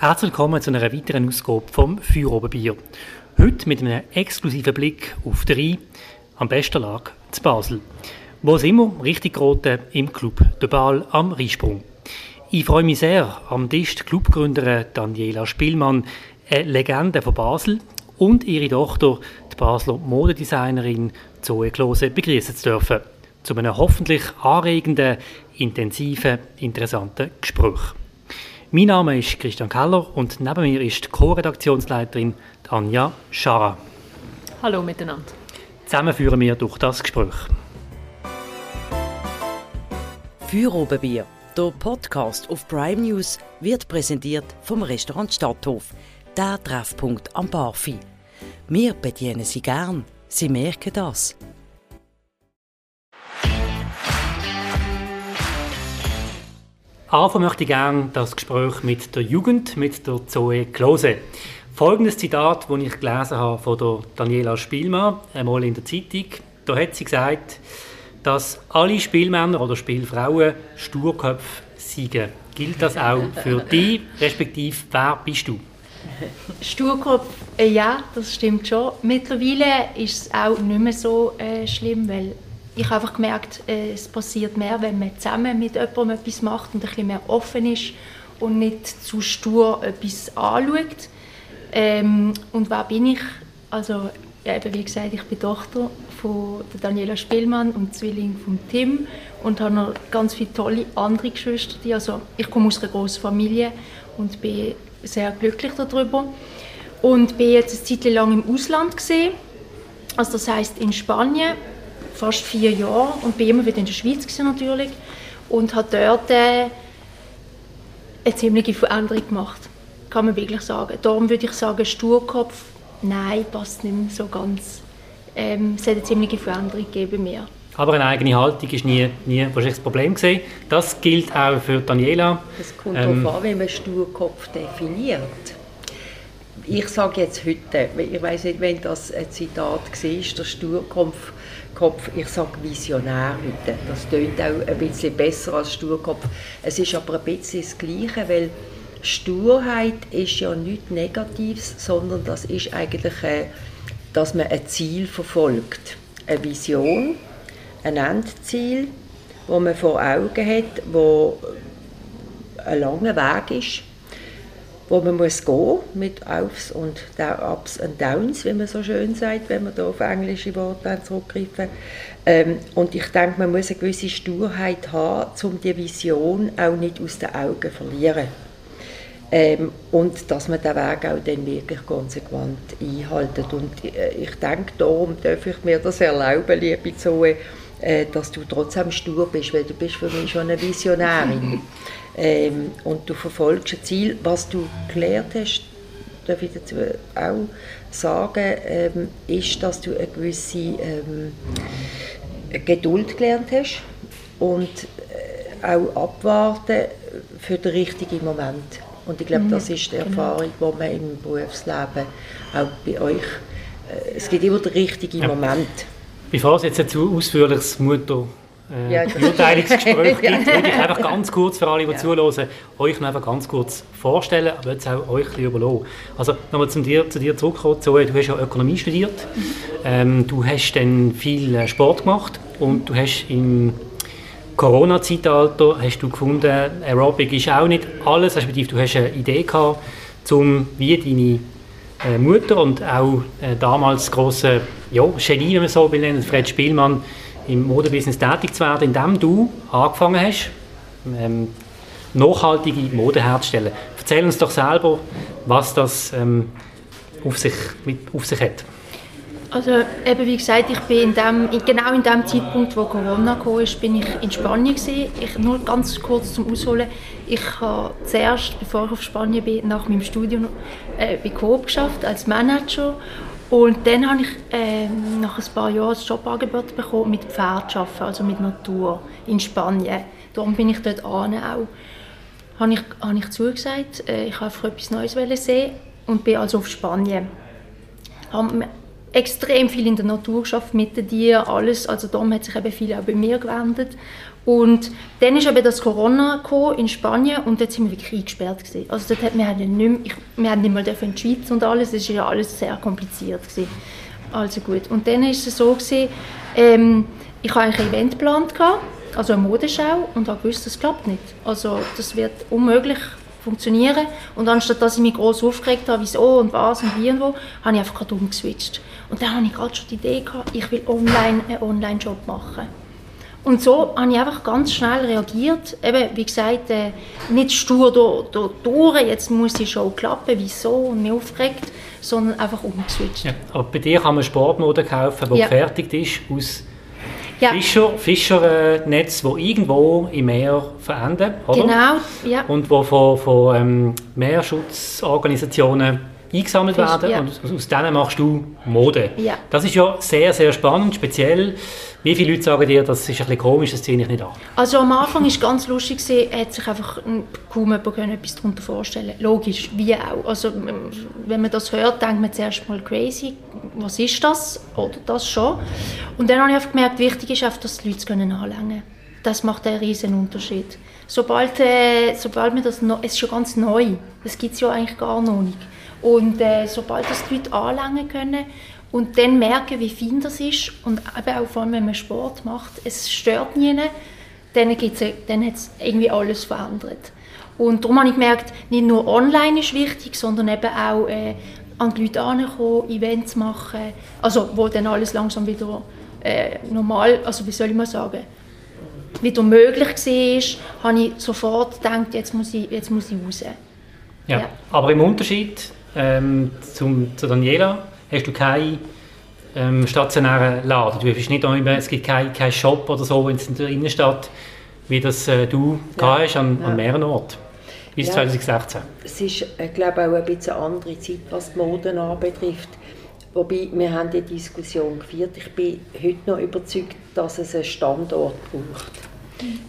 Herzlich willkommen zu einer weiteren Ausgabe vom Feuerobenbier. Heute mit einem exklusiven Blick auf den Rhein, am besten Lag zu Basel. Wo es immer richtig geroten im Club «De Ball» am Rheinsprung. Ich freue mich sehr, am Tisch die Clubgründerin Daniela Spielmann, eine Legende von Basel, und ihre Tochter, die Basler Modedesignerin Zoe Klose, begrüßen zu dürfen. Zu einem hoffentlich anregenden, intensiven, interessanten Gespräch. Mein Name ist Christian Keller und neben mir ist die Co-Redaktionsleiterin Anja Schara. Hallo miteinander. Zusammen führen wir durch das Gespräch. Feuerobenbier, der Podcast auf Prime News, wird präsentiert vom Restaurant Stadthof, der Treffpunkt am Barfi. Wir bedienen Sie gern, Sie merken das. Anfangen möchte ich gerne das Gespräch mit der Jugend, mit der Zoe Klose. Folgendes Zitat, das ich gelesen habe von der Daniela Spielmann, einmal in der Zeitung. Da hat sie gesagt, dass alle Spielmänner oder Spielfrauen Sturköpfe siegen. Gilt das auch für dich, respektive wer bist du? Sturkopf, äh, ja, das stimmt schon. Mittlerweile ist es auch nicht mehr so äh, schlimm, weil ich habe einfach gemerkt, äh, es passiert mehr, wenn man zusammen mit jemandem etwas macht und ein bisschen mehr offen ist und nicht zu stur etwas anschaut. Ähm, und wer bin ich? Also, ja, eben wie gesagt, ich bin Tochter von Daniela Spielmann und Zwilling von Tim und habe noch ganz viele tolle andere Geschwister. Also, ich komme aus einer großen Familie und bin sehr glücklich darüber. Und bin jetzt eine Zeit lang im Ausland gesehen, also das heißt in Spanien fast vier Jahre und bin immer wieder in der Schweiz natürlich und habe dort äh, eine ziemliche Veränderung gemacht, kann man wirklich sagen. Darum würde ich sagen, Sturkopf, nein, passt nicht mehr so ganz. Ähm, es hat eine ziemliche Veränderung gegeben mir. Aber eine eigene Haltung ist nie, nie wahrscheinlich das Problem gewesen. Das gilt auch für Daniela. Es kommt ähm, darauf an, wie man Sturkopf definiert. Ich sage jetzt heute, ich weiß nicht, wenn das ein Zitat war, der Sturkopf Kopf, ich sage Visionär heute. Das tönt auch ein bisschen besser als Sturkopf. Es ist aber ein bisschen das Gleiche, weil Sturheit ist ja nichts Negatives, sondern das ist eigentlich, äh, dass man ein Ziel verfolgt. Eine Vision, ein Endziel, wo man vor Augen hat, wo ein langer Weg ist wo man muss gehen mit Aufs und Ups und Downs, wie man so schön sagt, wenn man da auf englische Worte zurückgreifen. Ähm, und ich denke, man muss eine gewisse Sturheit haben, um die Vision auch nicht aus den Augen zu verlieren. Ähm, und dass man den Weg auch dann wirklich konsequent einhaltet. Und äh, ich denke, darum darf ich mir das erlauben, liebe Zoe, äh, dass du trotzdem stur bist, weil du bist für mich schon eine Visionärin. ähm, und du verfolgst ein Ziel. Was du gelernt hast, darf ich dazu auch sagen, ähm, ist, dass du eine gewisse ähm, Geduld gelernt hast und äh, auch abwarten für den richtigen Moment. Und ich glaube, mhm, das ist die genau. Erfahrung, die man im Berufsleben auch bei euch, äh, es gibt immer den richtigen ja. Moment. Bevor es jetzt ein zu ausführliches Mutter äh, ja, Beurteilungsgespräch gibt, würde ich einfach ganz kurz für alle, die ja. zuhören, euch einfach ganz kurz vorstellen, aber jetzt auch euch ein überlassen. Also nochmal zu dir, zu dir zurückkommen, Zoe, du hast ja Ökonomie studiert, ähm, du hast dann viel äh, Sport gemacht und du hast im Corona-Zeitalter hast du gefunden, Aerobic ist auch nicht alles, respektive du hast eine Idee gehabt, um wie deine äh, Mutter und auch äh, damals große ja, Genie, wenn man so will, Fred Spielmann, im Modebusiness tätig zu werden, indem du angefangen hast, ähm, nachhaltige Mode herzustellen. Erzähl uns doch selber, was das ähm, auf, sich, mit, auf sich hat. Also eben wie gesagt, ich bin in dem, genau in dem Zeitpunkt, wo Corona kam, bin ich in Spanien gewesen. Ich, nur ganz kurz zum Ausholen. Ich habe zuerst, bevor ich auf Spanien bin, nach meinem Studium äh, bei Coop geschafft als Manager und dann habe ich äh, nach ein paar Jahren ein Jobangebot bekommen mit Pferd arbeiten, also mit Natur in Spanien. Darum bin ich dort an auch. Habe ich, habe ich zugesagt, äh, ich wollte etwas Neues sehen und bin also auf Spanien. Habe extrem viel in der Natur geschafft, mit den Tieren, alles. Also darum hat sich eben viel auch bei mir gewendet. Und dann ist eben das Corona in Spanien und dort sind wir wirklich eingesperrt gewesen. Also dort hat, wir, haben nicht mehr, wir haben nicht mal in die Schweiz und alles, das war ja alles sehr kompliziert gewesen. Also gut. Und dann ist es so gewesen, ähm, ich eigentlich ein Event geplant, also eine Modeschau, und habe gewusst, das klappt nicht. Also das wird unmöglich funktionieren. Und anstatt dass ich mich groß aufgeregt habe, wieso und was und wie und wo, habe ich einfach gerade umgeswitcht. Und dann habe ich gerade schon die Idee gehabt, ich will online einen Online-Job machen. Und so habe ich einfach ganz schnell reagiert. Eben, wie gesagt, äh, nicht stur durch, durch, jetzt muss die Show klappen, wieso und mich aufgeregt, sondern einfach umgeswitcht. Ja, aber bei dir kann man Sportmode kaufen, die ja. gefertigt ist aus ja. Fischer, Fischernetz, die irgendwo im Meer verenden, oder? Genau, ja. Und die von, von ähm, Meerschutzorganisationen eingesammelt Fisch, werden ja. und aus denen machst du Mode. Ja. Das ist ja sehr, sehr spannend, speziell wie viele Leute sagen dir, das ist ein bisschen komisch, das ziehe ich nicht an? Also am Anfang war es ganz lustig, hat sich einfach kaum jemand etwas darunter vorstellen Logisch, wie auch. Also wenn man das hört, denkt man zuerst mal crazy, was ist das? Oder das schon. Und dann habe ich einfach gemerkt, wichtig ist einfach, dass die Leute es anlängen können. Das macht einen riesen Unterschied. Sobald, äh, sobald man das, noch, es ist schon ganz neu, das gibt es ja eigentlich gar noch nicht. Und äh, sobald das die Leute anlängen können und dann merken, wie fein das ist und eben auch vor allem, wenn man Sport macht, es stört niemanden, dann, dann hat es irgendwie alles verändert. Und darum habe ich gemerkt, nicht nur online ist wichtig, sondern eben auch äh, an die Leute herankommen, Events machen, also wo dann alles langsam wieder äh, normal, also wie soll ich mal sagen, wieder möglich war, habe ich sofort gedacht, jetzt muss ich, jetzt muss ich raus. Ja, ja. aber im Unterschied ähm, zum, zu Daniela, hast du keinen ähm, stationären Laden. Du bist nicht immer, es gibt keinen kein Shop oder so in der Innenstadt, wie das äh, du ja. hast an, an mehreren Orten. Bis ja. 2016. Es ist, ich äh, glaube auch ein bisschen eine andere Zeit, was die Mode anbetrifft. Wobei, wir haben die Diskussion geführt. Ich bin heute noch überzeugt, dass es einen Standort braucht.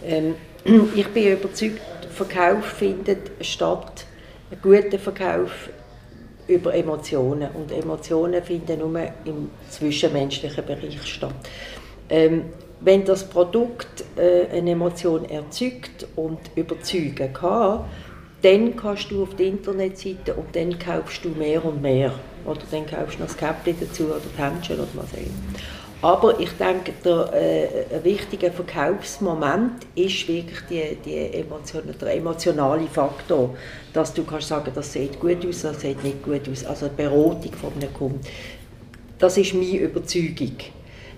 Ähm, ich bin überzeugt, Verkauf findet statt, ein guter Verkauf über Emotionen. Und Emotionen finden nur im zwischenmenschlichen Bereich statt. Ähm, wenn das Produkt äh, eine Emotion erzeugt und überzeugen kann, dann kannst du auf die Internetseite und dann kaufst du mehr und mehr. Oder dann kaufst du noch das Käppchen dazu oder die Händchen oder was auch. Aber ich denke, der äh, ein wichtiger Verkaufsmoment ist wirklich die, die Emotion, der emotionale Faktor, dass du kannst sagen, das sieht gut aus, das sieht nicht gut aus. Also die Beratung von einem Kunden. Das ist meine Überzeugung.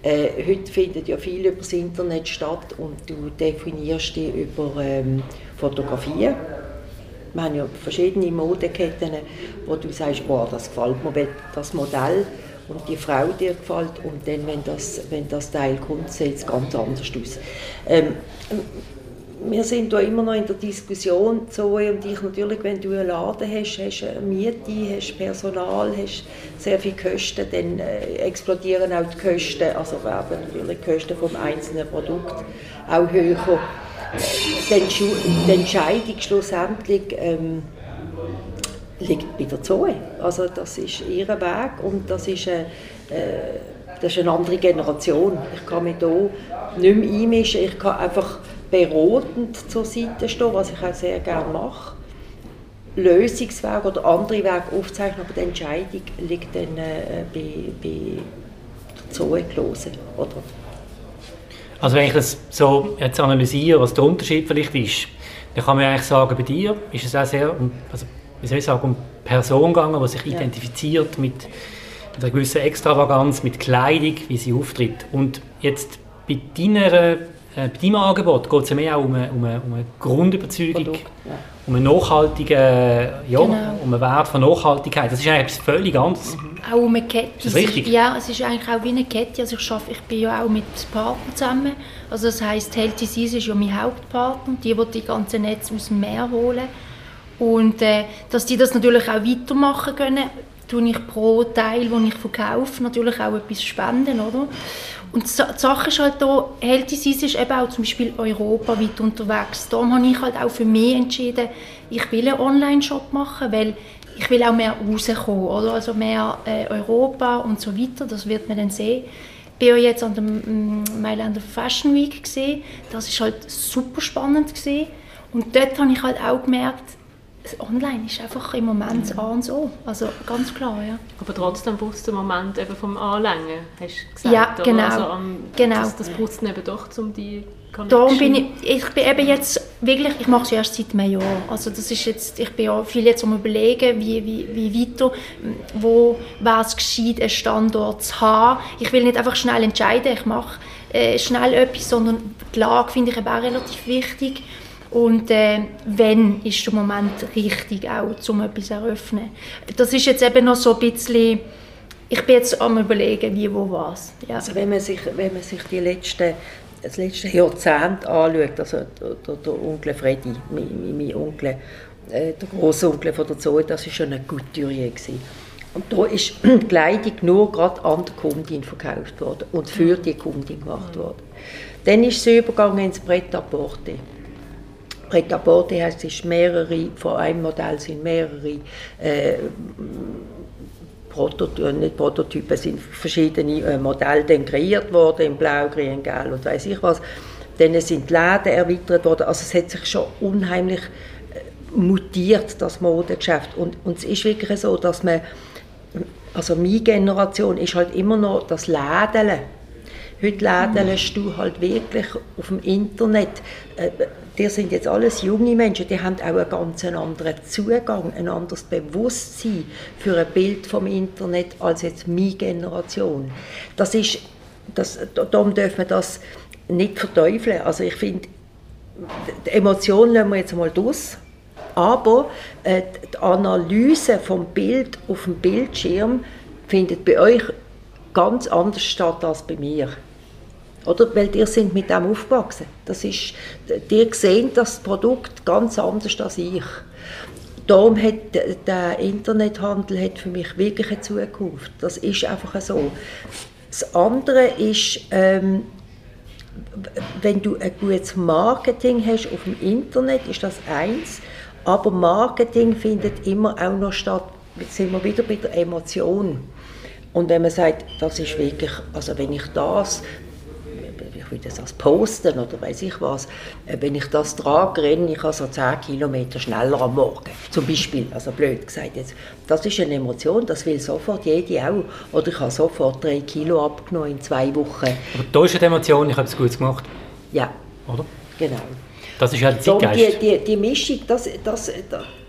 Äh, heute findet ja viel über das Internet statt und du definierst dich über ähm, Fotografien. Wir haben ja verschiedene Modeketten, wo du sagst, boah, das gefällt mir, das Modell und die Frau dir gefällt und dann, wenn das, wenn das Teil kommt, sieht es ganz anders aus. Ähm, wir sind da immer noch in der Diskussion, Zoe und ich natürlich, wenn du einen Laden hast, hast eine Miete, hast Personal, hast sehr viele Kosten, dann äh, explodieren auch die Kosten, also werden natürlich die Kosten vom einzelnen Produkt auch höher. Die, die Entscheidung schlussendlich ähm, liegt bei der Zoe. Also das ist ihr Weg und das ist eine, äh, das ist eine andere Generation. Ich kann mich hier nicht mehr einmischen, ich kann einfach beratend zur Seite stehen, was ich auch sehr gerne mache. Lösungsweg oder andere Wege aufzeichnen, aber die Entscheidung liegt dann äh, bei, bei der Zoe gelesen, oder? Also wenn ich das so jetzt analysiere, was der Unterschied vielleicht ist, dann kann man eigentlich sagen, bei dir ist es auch sehr, also wie soll ich sagen, um Person gegangen, die sich ja. identifiziert mit, mit einer gewissen Extravaganz, mit Kleidung, wie sie auftritt. Und jetzt bei deiner äh, bei deinem Angebot geht es ja mehr auch um eine, um eine, um eine Grundüberzeugung, Produkt, ja. um einen nachhaltigen, ja, genau. um einen Wert von Nachhaltigkeit. Das ist eigentlich etwas völlig anderes. Mhm. Auch um eine Kette. Ist das richtig? Ja, es ist eigentlich auch wie eine Kette. Also ich, arbeite, ich bin ja auch mit Partnern zusammen. Also das heisst, Healthy Seas ist ja mein Hauptpartner, die, die die ganzen Netze aus dem Meer holen. Und äh, dass die das natürlich auch weitermachen können, tue ich pro Teil, den ich verkaufe, natürlich auch etwas spenden, oder? Und die Sache ist halt da, Healthy ist eben auch zum Beispiel europaweit unterwegs. Darum habe ich halt auch für mich entschieden, ich will einen Online-Shop machen, weil ich will auch mehr rauskommen, oder? Also mehr äh, Europa und so weiter, das wird man dann sehen. bin ja jetzt an der mm, Mailänder Fashion Week gesehen. Das ist halt super spannend gesehen. Und dort habe ich halt auch gemerkt, online ist einfach im Moment das A und O. Also ganz klar, ja. Aber trotzdem braucht es den Moment eben vom Anlängen, hast du gesagt. Ja, genau. Also am, Genau. Das, das braucht es eben doch, um die Connection... Darum bin ich, ich bin eben jetzt wirklich, ich mache es erst seit einem Jahr. Also das ist jetzt, ich bin ja viel jetzt am überlegen, wie, wie, wie weiter, wo wäre es gescheit, einen Standort zu haben. Ich will nicht einfach schnell entscheiden, ich mache äh, schnell etwas, sondern die Lage finde ich eben auch relativ wichtig. Und äh, wenn ist der Moment richtig auch, um etwas zu eröffnen. Das ist jetzt eben noch so ein bisschen, ich bin jetzt am überlegen, wie, wo, was. Ja. Also wenn man sich, wenn man sich die letzten, das letzte Jahrzehnt anschaut, also der, der, Onkel Freddy, mein, mein, Onkel, äh, der Großonkel von der Zoe, das war schon ein Couturier. Gewesen. Und da ist die Kleidung nur gerade an die Kundin verkauft worden und für die Kundin gemacht worden. Dann ist sie übergegangen ins Pret-à-Porter. Pret-à-Porter heisst, es ist mehrere, von einem Modell sind mehrere äh, Prototypen, nicht Prototypen, sind verschiedene äh, Modelle kreiert worden, in Blau, Grün, Gelb und weiß ich was. Dann sind die Läden erweitert worden, also es hat sich schon unheimlich äh, mutiert, das Modegeschäft. Und, und es ist wirklich so, dass man, also meine Generation ist halt immer noch das Lädeln. Heute lädelst du halt wirklich auf dem Internet. Die sind jetzt alles junge Menschen, die haben auch einen ganz anderen Zugang, ein anderes Bewusstsein für ein Bild vom Internet als jetzt meine Generation. Das ist, das, darum dürfen wir das nicht verteufeln. Also ich finde, die Emotionen lassen wir jetzt mal durch. Aber äh, die Analyse vom Bild auf dem Bildschirm findet bei euch ganz anders statt als bei mir. Oder? Weil ihr sind mit dem aufgewachsen. Das ist, ihr seht das Produkt ganz anders als ich. Darum hat der Internethandel hat für mich wirklich eine Zukunft. Das ist einfach so. Das andere ist, ähm, wenn du ein gutes Marketing hast auf dem Internet, ist das eins. Aber Marketing findet immer auch noch statt, jetzt sind wir wieder bei der Emotion. Und wenn man sagt, das ist wirklich, also wenn ich das, will das als posten oder weiß ich was, äh, wenn ich das trage, renne ich also 10 Kilometer schneller am Morgen. Zum Beispiel, also blöd gesagt jetzt. Das ist eine Emotion, das will sofort jede auch. Oder ich habe sofort 3 Kilo abgenommen in zwei Wochen. Aber da ist die Emotion, ich habe es gut gemacht, Ja, oder? genau. Das ist Darum Zeitgeist. die, die, die Mischung, das, das,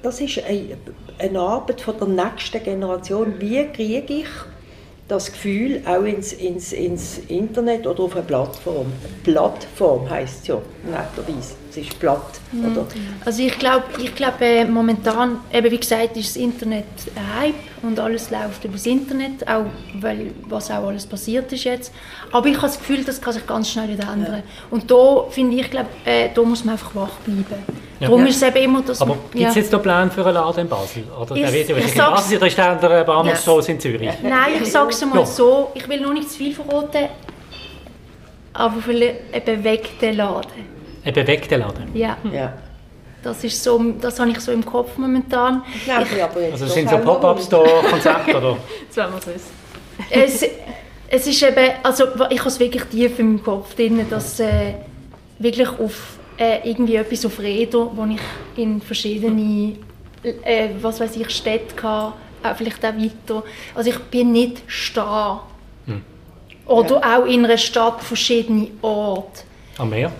das ist eine, eine Arbeit von der nächsten Generation. Wie kriege ich das Gefühl auch ins, ins, ins Internet oder auf eine Plattform? Plattform heisst es ja, netterweise. Es ist platt. Oder? Also ich glaube, ich glaub, äh, momentan, eben wie gesagt, ist das Internet ein Hype und alles läuft über das Internet, auch weil was auch alles passiert ist jetzt. Aber ich habe das Gefühl, das kann sich ganz schnell wieder ändern. Und da finde ich, glaub, äh, da muss man einfach wach bleiben. Ja. Darum Ja. ist es eben immer das... Aber gibt es jetzt noch Pläne für einen Laden in Basel? Oder Ich- ich Basel, oder ist der an der Bahnhofstrasse in Zürich? Nein, ich sage es mal Ja. so, ich will noch nicht zu viel verraten, aber vielleicht ein bewegter Laden. Ein bewegter Laden. Ja, Ja. das ist so, das habe ich so im Kopf momentan. Ich glaube ich aber jetzt Also sind so Pop-Up-Store-Konzepte, oder? Jetzt wollen wir es wissen. es, es ist eben, also ich habe es wirklich tief in meinem Kopf drin, dass äh, wirklich auf äh, irgendwie etwas auf Räder, wo ich in verschiedene, äh, was weiß ich, Städte hatte, auch vielleicht auch weiter. Also ich bin nicht starr. Oder auch in einer Stadt verschiedene Orte. Am Meer?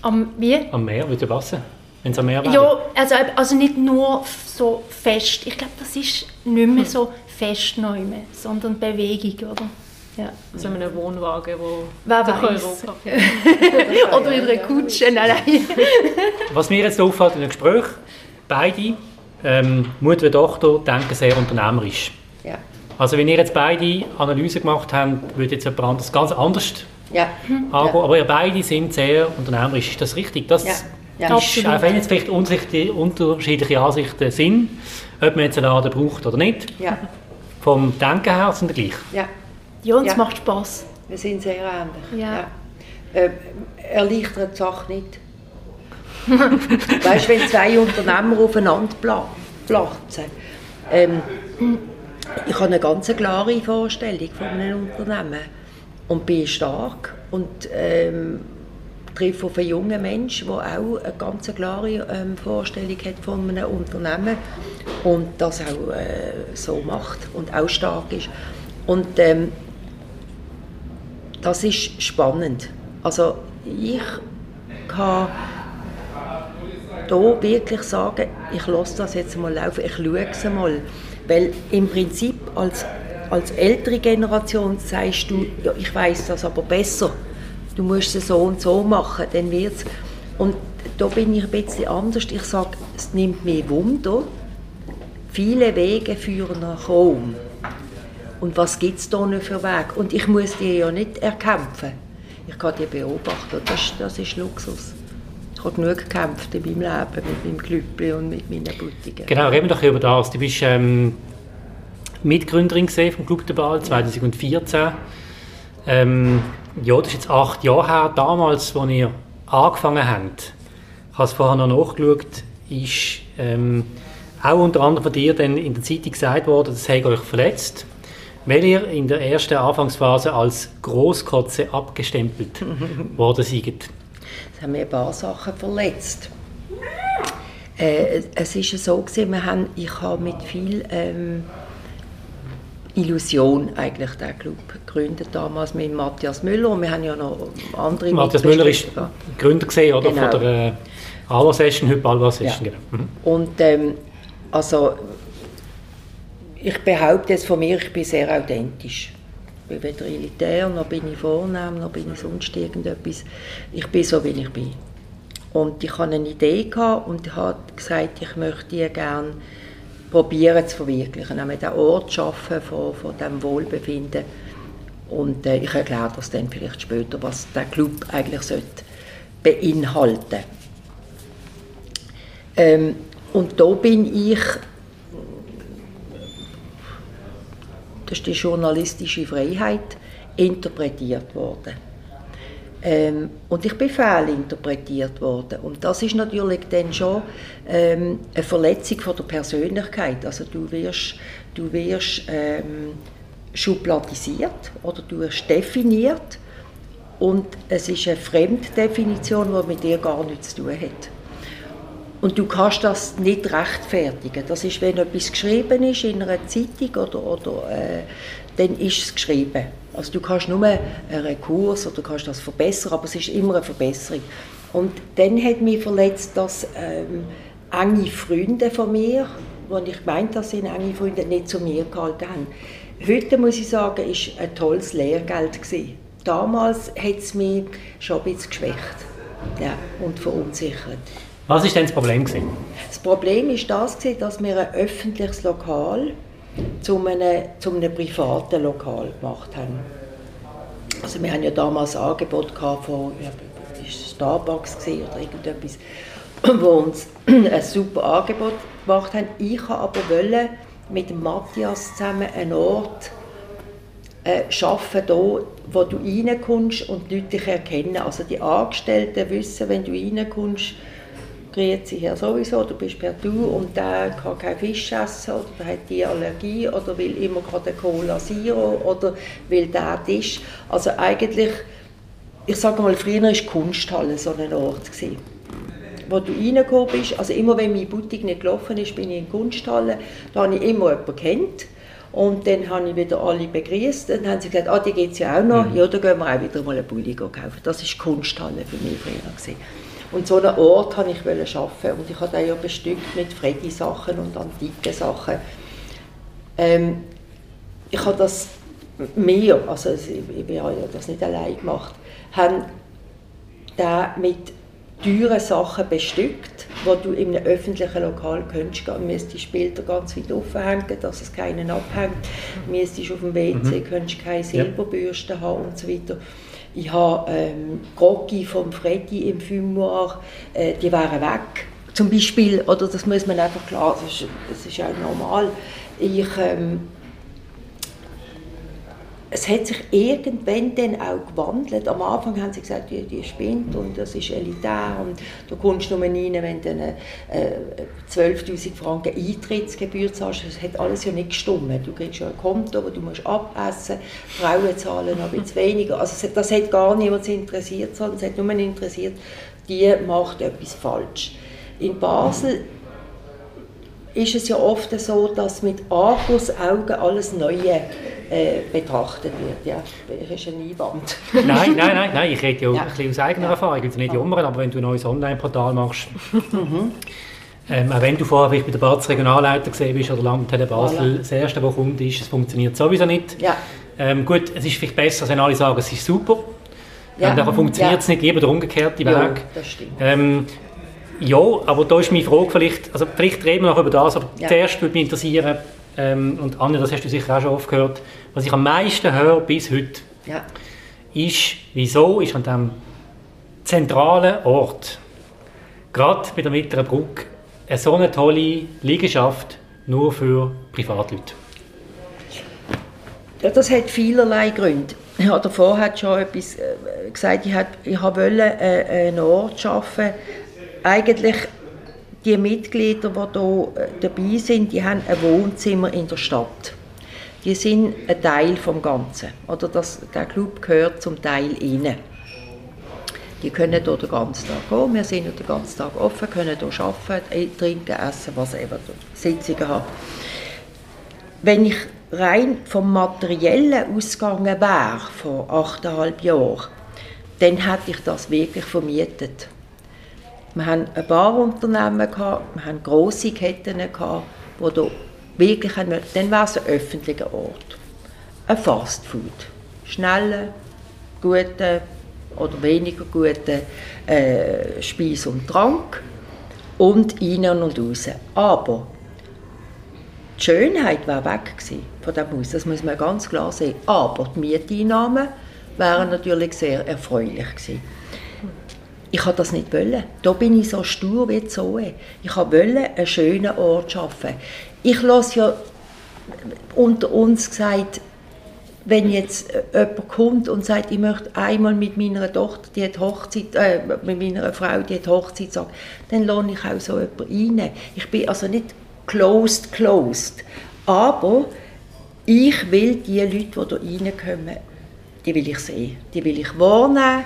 Am, wie? Am Meer würde passen, wenn es am Meer wäre. Ja, also, also nicht nur so fest. Ich glaube, das ist nicht mehr so fest mehr, sondern Bewegung, oder? Ja. Also in einem Wohnwagen, wo Wer durch weiß. Europa Oder in einer Kutsche, nein, nein. Was mir jetzt auffällt in dem Gespräch, beide, ähm, Mutter und Tochter, denken sehr unternehmerisch. Ja. Also wenn ihr jetzt beide Analyse gemacht habt, würde jetzt jemand anderes ganz anders Ja. angehen. Aber ihr beide sind sehr unternehmerisch. Ist das richtig? Das Ja. Ja. ist, auch wenn jetzt vielleicht unterschiedliche, unterschiedliche Ansichten sind, ob man jetzt einen Laden braucht oder nicht, Ja. vom Denken her sind wir gleich. Ja. Ja, und es Ja. macht Spass. Wir sind sehr ähnlich. Ja. Äh, erleichtert die Sache nicht. weißt du, wenn zwei Unternehmer aufeinander pla- platzen, ähm, ich habe eine ganz klare Vorstellung von einem Unternehmen. und bin stark und ähm, treffe auf einen jungen Menschen, der auch eine ganz klare ähm, Vorstellung hat von einem Unternehmen und das auch äh, so macht und auch stark ist. Und ähm, das ist spannend. Also ich kann hier wirklich sagen, ich lasse das jetzt mal laufen, ich schaue es mal. Weil im Prinzip als, als ältere Generation sagst du, ja, ich weiß das aber besser. Du musst es so und so machen, dann wird's. Und da bin ich ein bisschen anders. Ich sage, es nimmt mich Wunder. Viele Wege führen nach Rom. Und was gibt es da noch für Wege? Und ich muss die ja nicht erkämpfen. Ich kann die beobachten. Das, das ist Luxus. Ich habe genug gekämpft in meinem Leben mit meinem Glüppli und mit meinen Butigen. Genau, reden wir doch über das. Du bist ähm, Mitgründerin vom Club de Ball 2014. Ähm, ja, das ist jetzt acht Jahre her, damals, als ihr angefangen habt. Ich habe es vorher noch nachgeschaut, ist ähm, auch unter anderem von dir dann in der Zeitung gesagt worden, das hat euch verletzt, weil ihr in der ersten Anfangsphase als Grosskotze abgestempelt worden seid haben wir ein paar Sachen verletzt. Äh, es ist so gewesen, wir haben, ich habe mit viel ähm, Illusion eigentlich den Club gegründet, damals mit Matthias Müller und wir haben ja noch andere Matthias Müller ist Gründer gesehen, oder? Genau. Von der äh, Alva Session, heute Alva Session, ja. genau. Mhm. Und ähm, also ich behaupte jetzt von mir, ich bin sehr authentisch bin weder elitär, noch bin ich vornehm, noch bin ich sonst irgendetwas. Ich bin so, wie ich bin. Und ich hatte eine Idee und habe gesagt, ich möchte die gerne probieren zu verwirklichen, nämlich den Ort schaffen von, von diesem Wohlbefinden. Und äh, ich erkläre das dann vielleicht später, was der Club eigentlich sollte beinhalten ähm, Und da bin ich das ist die journalistische Freiheit, interpretiert worden. Ähm, und ich bin fehlinterpretiert worden. Und das ist natürlich dann schon ähm, eine Verletzung von der Persönlichkeit. Also du wirst, du wirst ähm, schubladisiert oder du wirst definiert und es ist eine Fremddefinition, die mit dir gar nichts zu tun hat. Und du kannst das nicht rechtfertigen. Das ist, wenn etwas geschrieben ist in einer Zeitung oder, oder äh, dann ist es geschrieben. Also du kannst nur einen Kurs oder kannst das verbessern, aber es ist immer eine Verbesserung. Und dann hat mich verletzt, dass ähm, enge Freunde von mir, die ich gemeint habe, sind enge Freunde, nicht zu mir gehalten haben. Heute muss ich sagen, war ein tolles Lehrgeld gewesen. Damals hat es mich schon ein bisschen geschwächt ja, und verunsichert. Was ist denn das Problem? Gewesen? Das Problem ist das, dass wir ein öffentliches Lokal zu einem, zu einem privaten Lokal gemacht haben. Also wir haben ja damals ein Angebot von Starbucks oder irgendetwas, wo uns ein super Angebot gemacht haben. Ich wollte aber mit Matthias zusammen einen Ort äh, wo du reinkommst und die Leute dich erkennen. Also die Angestellten wissen, wenn du reinkommst, grüezi Herr sowieso, du bist per Du und der kann keinen Fisch essen oder der hat die Allergie oder will immer gerade Cola Zero oder will der Tisch. Also eigentlich, ich sage mal, früher war Kunsthalle so ein Ort. Gewesen wo du reingekommen bist, also immer wenn meine Boutique nicht gelaufen ist, bin ich in die Kunsthalle, da habe ich immer jemanden kennt und dann habe ich wieder alle begrüßt und dann haben sie gesagt, ah, die gibt es ja auch noch, mhm. ja, dann gehen wir auch wieder mal eine Bulli kaufen. Das war Kunsthalle für mich früher. Gewesen. Und so einen Ort wollte ich schaffen und ich habe den ja bestückt mit Freddy-Sachen und antiken Sachen. Ähm, ich habe das mir, also ich, habe ja das nicht allein gemacht, haben den mit teuren Sachen bestückt, wo du in einem öffentlichen Lokal könntest gehen, müsstest Bilder ganz weit aufhängen, dass es keinen abhängt, müsstest auf dem WC, mhm. könntest keine Silberbürste haben und so weiter. Ich habe ähm, Grocki vom Freddy im Fumoir, äh, die wären weg. Zum Beispiel, oder das muss man einfach klar, das ist, das ist auch normal. Ich, ähm, es hat sich irgendwann dann auch gewandelt. Am Anfang haben sie gesagt, die, die spinnt und das ist elitär und du kommst nur rein, wenn du eine äh, 12'000 Franken Eintrittsgebühr zahlst. Das hat alles ja nicht gestimmt. Du kriegst ja ein Konto, wo du musst abessen Frauen zahlen noch ein bisschen weniger. Also das hat gar niemand interessiert, sondern es hat nur interessiert, die macht etwas falsch. In Basel ist es ja oft so, dass mit Argusaugen alles Neue äh, betrachtet wird. Ja, das ist ein Einwand. nein, nein, nein, nein, ich rede ja, ja. ein bisschen aus eigener Erfahrung, ich will nicht jammern, aber wenn du ein neues Online-Portal machst, mhm. ähm, auch wenn du vorher vielleicht bei der BAZ Regionalleiter gesehen bist oder Landtele Basel, voilà. das erste, was kommt, ist, es funktioniert sowieso nicht. Ja. Ähm, gut, es ist vielleicht besser, wenn alle sagen, es ist super. Ja. Und dann funktioniert es ja. nicht, lieber der umgekehrte Weg. Ja, das stimmt. Ähm, ja, aber da ist meine Frage vielleicht, also vielleicht reden wir noch über das, aber ja. zuerst würde mich interessieren, ähm, und Anne, das hast du sicher auch schon oft gehört, was ich am meisten höre bis heute, ja. ist, wieso ist an diesem zentralen Ort, gerade bei der Mittleren Brücke, eine so eine tolle Liegenschaft nur für Privatleute? Ja, das hat vielerlei Gründe. Ich habe vorher schon etwas äh, gesagt, ich, wollte ich wollte äh, einen Ort schaffen, eigentlich die Mitglieder, die hier äh, dabei sind, die haben ein Wohnzimmer in der Stadt. Die sind ein Teil vom Ganzen. Oder das, der Club gehört zum Teil ihnen. Die können hier den ganzen Tag gehen. Wir sind hier den ganzen Tag offen, können hier arbeiten, trinken, essen, was eben, Sitzungen haben. Wenn ich rein vom Materiellen ausgegangen wäre, vor achteinhalb Jahren, dann hätte ich das wirklich vermietet. Wir hatten ein paar Unternehmen, gehabt, wir hatten grosse Ketten, gehabt, wo da wirklich dann wäre es ein öffentlicher Ort. Ein Fastfood. Schnelle, gute oder weniger gute äh, Speis und Trank und innen und raus. Aber die Schönheit war weg von dem Haus, das muss man ganz klar sehen. Aber die Mieteinnahmen wären natürlich sehr erfreulich gewesen ich habe das nicht wollen. Da bin ich so stur wie Zoe. Ich wollte einen schönen Ort schaffen. Ich lasse ja unter uns gesagt, wenn jetzt jemand kommt und sagt, ich möchte einmal mit meiner Tochter, die Hochzeit, äh, mit meiner Frau, die Hochzeit sagen, dann lohne ich auch so jemanden rein. Ich bin also nicht closed, closed. Aber ich will die Leute, die hier reinkommen, die will ich sehen. Die will ich wahrnehmen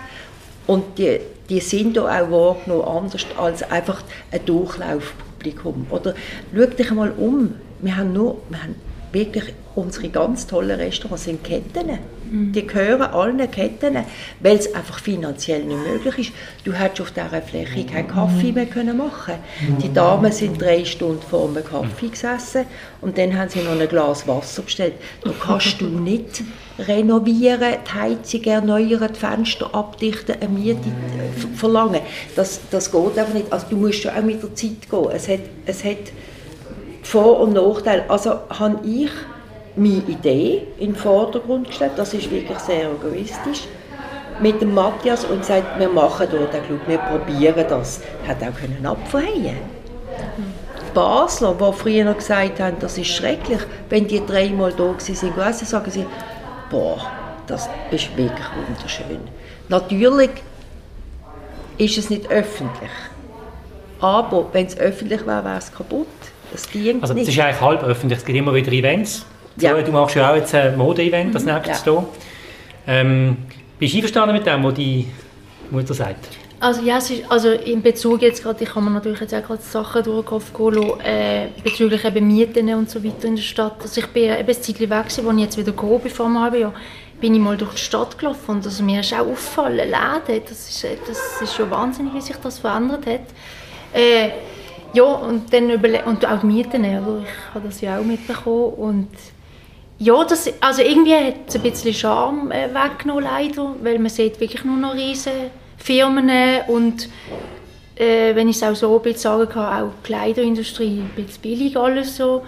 und die, die sind da auch wahrgenommen, anders als einfach ein Durchlaufpublikum. Oder schau dich mal um, wir haben nur, wir haben wirklich unsere ganz tollen Restaurants sind Ketten. Mhm. Die gehören allen Ketten, weil es einfach finanziell nicht möglich ist. Du hättest auf dieser Fläche keinen Kaffee mehr können machen Die Damen sind drei Stunden vor dem Kaffee gesessen und dann haben sie noch ein Glas Wasser bestellt. Da kannst du nicht renovieren, die Heizung erneuern, die Fenster abdichten, eine Miete verlangen. Das, das geht einfach nicht. Also du musst ja auch mit der Zeit gehen. Es hat, es hat vor- und Nachteile. Also habe ich meine Idee in den Vordergrund gestellt, das ist wirklich sehr egoistisch, mit dem Matthias und gesagt, wir machen hier den Club, wir probieren das. Er hat auch können. Die Basler, die früher noch gesagt haben, das ist schrecklich, wenn die dreimal da waren, sagen sie, boah, das ist wirklich wunderschön. Natürlich ist es nicht öffentlich, aber wenn es öffentlich wäre, wäre es kaputt. Das dient also es ist eigentlich halb öffentlich, es gibt immer wieder Events. So, ja. Du machst ja auch jetzt ein Mode-Event, das mhm. nächstes ja. hier. Ähm, bist du einverstanden mit dem, was die Mutter sagt? Also ja, ist, also in Bezug jetzt gerade, ich habe mir natürlich jetzt auch gerade Sachen durch den Kopf gehen äh, bezüglich eben Mieten und so weiter in der Stadt. Also ich bin eben ein Zeit weg, als ich jetzt wieder gehe, vor einem halben Jahr, bin ich mal durch die Stadt gelaufen und also mir ist auch aufgefallen, Läden, das ist, das ist schon wahnsinnig, wie sich das verändert hat. Äh, ja, und dann und auch die Mieten, also ich habe das ja auch mitbekommen und ja, das, also irgendwie hat es ein bisschen Charme äh, weggenommen leider, weil man sieht wirklich nur noch riesige Firmen und äh, wenn ich es auch so ein bisschen sagen kann, auch die Kleiderindustrie, ein bisschen billig alles so.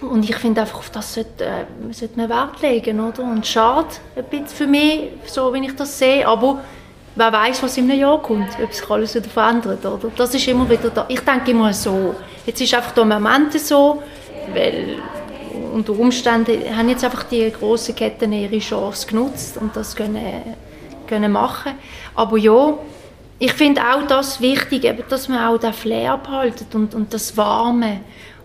Und ich finde einfach, auf das sollte, äh, sollte man Wert legen, oder? Und schade ein bisschen für mich, so wie ich das sehe, aber wer weiß, was in einem Jahr kommt, ob sich alles wieder verändert, oder? Das ist immer wieder da. Ich denke immer so, jetzt ist einfach der Moment so, weil unter Umständen haben jetzt einfach die grossen Ketten ihre Chance genutzt und das können, können machen. Aber ja, ich finde auch das wichtig, dass man auch den Flair behaltet und, und das Warme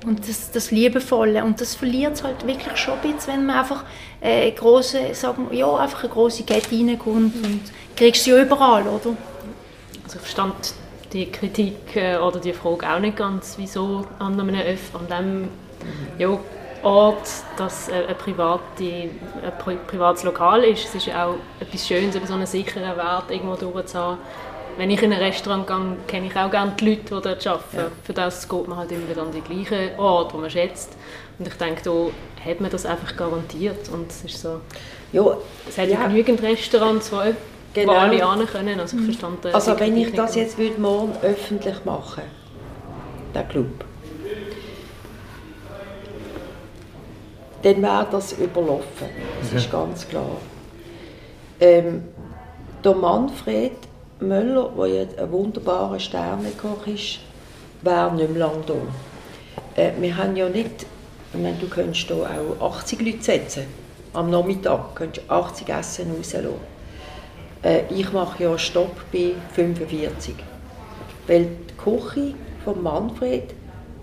und das, das Liebevolle. Und das verliert es halt wirklich schon ein bisschen, wenn man einfach äh, große, sagen, ja, einfach eine große Kette reinkommt und kriegst sie überall, oder? Also ich verstand die Kritik äh, oder die Frage auch nicht ganz, wieso an einem Öff, an dem ja, Ort, dass äh, ein, private, ein privates Lokal ist. Es ist ja auch etwas Schönes, so einen sicheren Wert irgendwo durchzuhaben wenn ich in ein Restaurant gehe, kenne ich auch gerne die Leute, die dort arbeiten. Ja. Für das geht man halt immer wieder an den gleichen Ort, wo man schätzt. Und ich denke, da hat man das einfach garantiert. Und es ist so... Ja, es hat ja genügend Restaurants, wo, genau. alle hin können. Also, ich verstand also wenn ich das jetzt würde morgen öffentlich machen der Club, dann wäre das überlaufen. Das ja. ist ganz klar. Ähm, der Manfred Möller, der jetzt ein wunderbarer Sternekoch ist, wäre nicht mehr lange da. Äh, wir haben ja nicht, ich meine, du könntest hier auch 80 Leute setzen. Am Nachmittag könntest du 80 Essen rauslassen. Äh, ich mache ja Stopp bei 45. Weil die Küche von Manfred